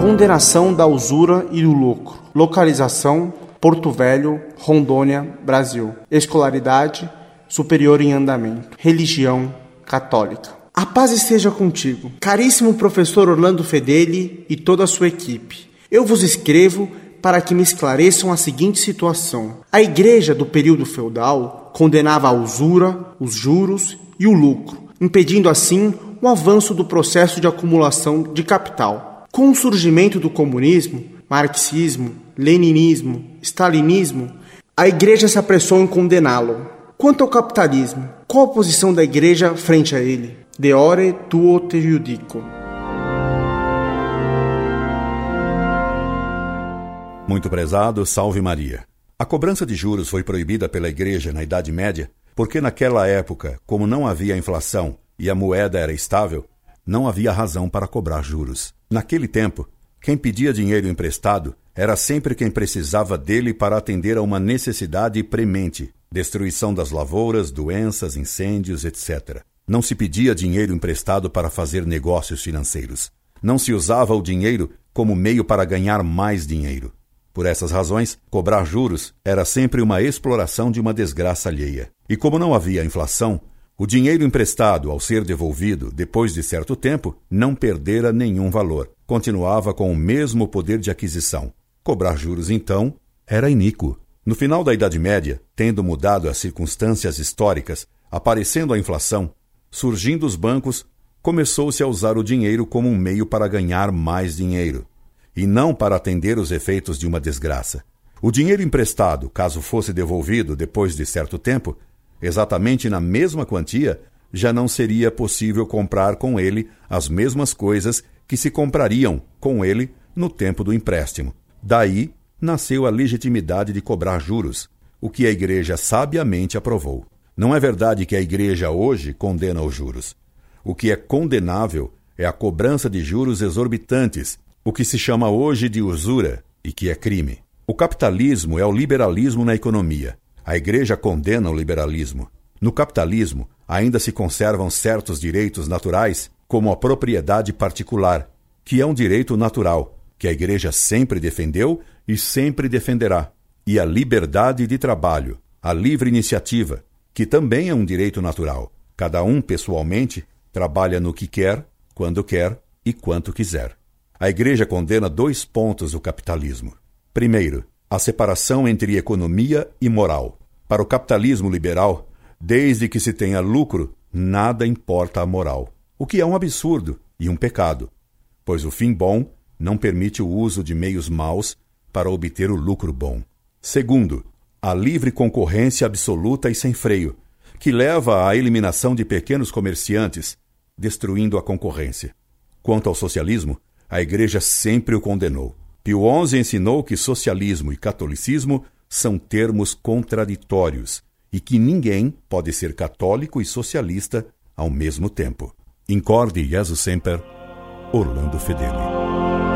condenação da usura e do lucro. Localização: Porto Velho, Rondônia, Brasil. Escolaridade: superior em andamento. Religião: católica. A paz esteja contigo, caríssimo professor Orlando Fedeli e toda a sua equipe. Eu vos escrevo para que me esclareçam a seguinte situação. A igreja do período feudal condenava a usura, os juros e o lucro, impedindo assim o avanço do processo de acumulação de capital. Com o surgimento do comunismo, marxismo, leninismo, stalinismo, a igreja se apressou em condená-lo. Quanto ao capitalismo, qual a posição da igreja frente a ele? De ore tuo te judico. Muito prezado, salve Maria. A cobrança de juros foi proibida pela Igreja na Idade Média porque, naquela época, como não havia inflação e a moeda era estável, não havia razão para cobrar juros. Naquele tempo, quem pedia dinheiro emprestado era sempre quem precisava dele para atender a uma necessidade premente destruição das lavouras, doenças, incêndios, etc. Não se pedia dinheiro emprestado para fazer negócios financeiros. Não se usava o dinheiro como meio para ganhar mais dinheiro. Por essas razões, cobrar juros era sempre uma exploração de uma desgraça alheia. E como não havia inflação, o dinheiro emprestado, ao ser devolvido depois de certo tempo, não perdera nenhum valor. Continuava com o mesmo poder de aquisição. Cobrar juros, então, era iníquo. No final da Idade Média, tendo mudado as circunstâncias históricas, aparecendo a inflação, surgindo os bancos, começou-se a usar o dinheiro como um meio para ganhar mais dinheiro e não para atender os efeitos de uma desgraça. O dinheiro emprestado, caso fosse devolvido depois de certo tempo, exatamente na mesma quantia, já não seria possível comprar com ele as mesmas coisas que se comprariam com ele no tempo do empréstimo. Daí nasceu a legitimidade de cobrar juros, o que a Igreja sabiamente aprovou. Não é verdade que a Igreja hoje condena os juros. O que é condenável é a cobrança de juros exorbitantes o que se chama hoje de usura e que é crime. O capitalismo é o liberalismo na economia. A Igreja condena o liberalismo. No capitalismo, ainda se conservam certos direitos naturais, como a propriedade particular, que é um direito natural, que a Igreja sempre defendeu e sempre defenderá, e a liberdade de trabalho, a livre iniciativa, que também é um direito natural. Cada um, pessoalmente, trabalha no que quer, quando quer e quanto quiser. A Igreja condena dois pontos do capitalismo. Primeiro, a separação entre economia e moral. Para o capitalismo liberal, desde que se tenha lucro, nada importa a moral, o que é um absurdo e um pecado, pois o fim bom não permite o uso de meios maus para obter o lucro bom. Segundo, a livre concorrência absoluta e sem freio, que leva à eliminação de pequenos comerciantes, destruindo a concorrência. Quanto ao socialismo, a Igreja sempre o condenou. Pio XI ensinou que socialismo e catolicismo são termos contraditórios e que ninguém pode ser católico e socialista ao mesmo tempo. Incorde Jesus Semper, Orlando Fedeli.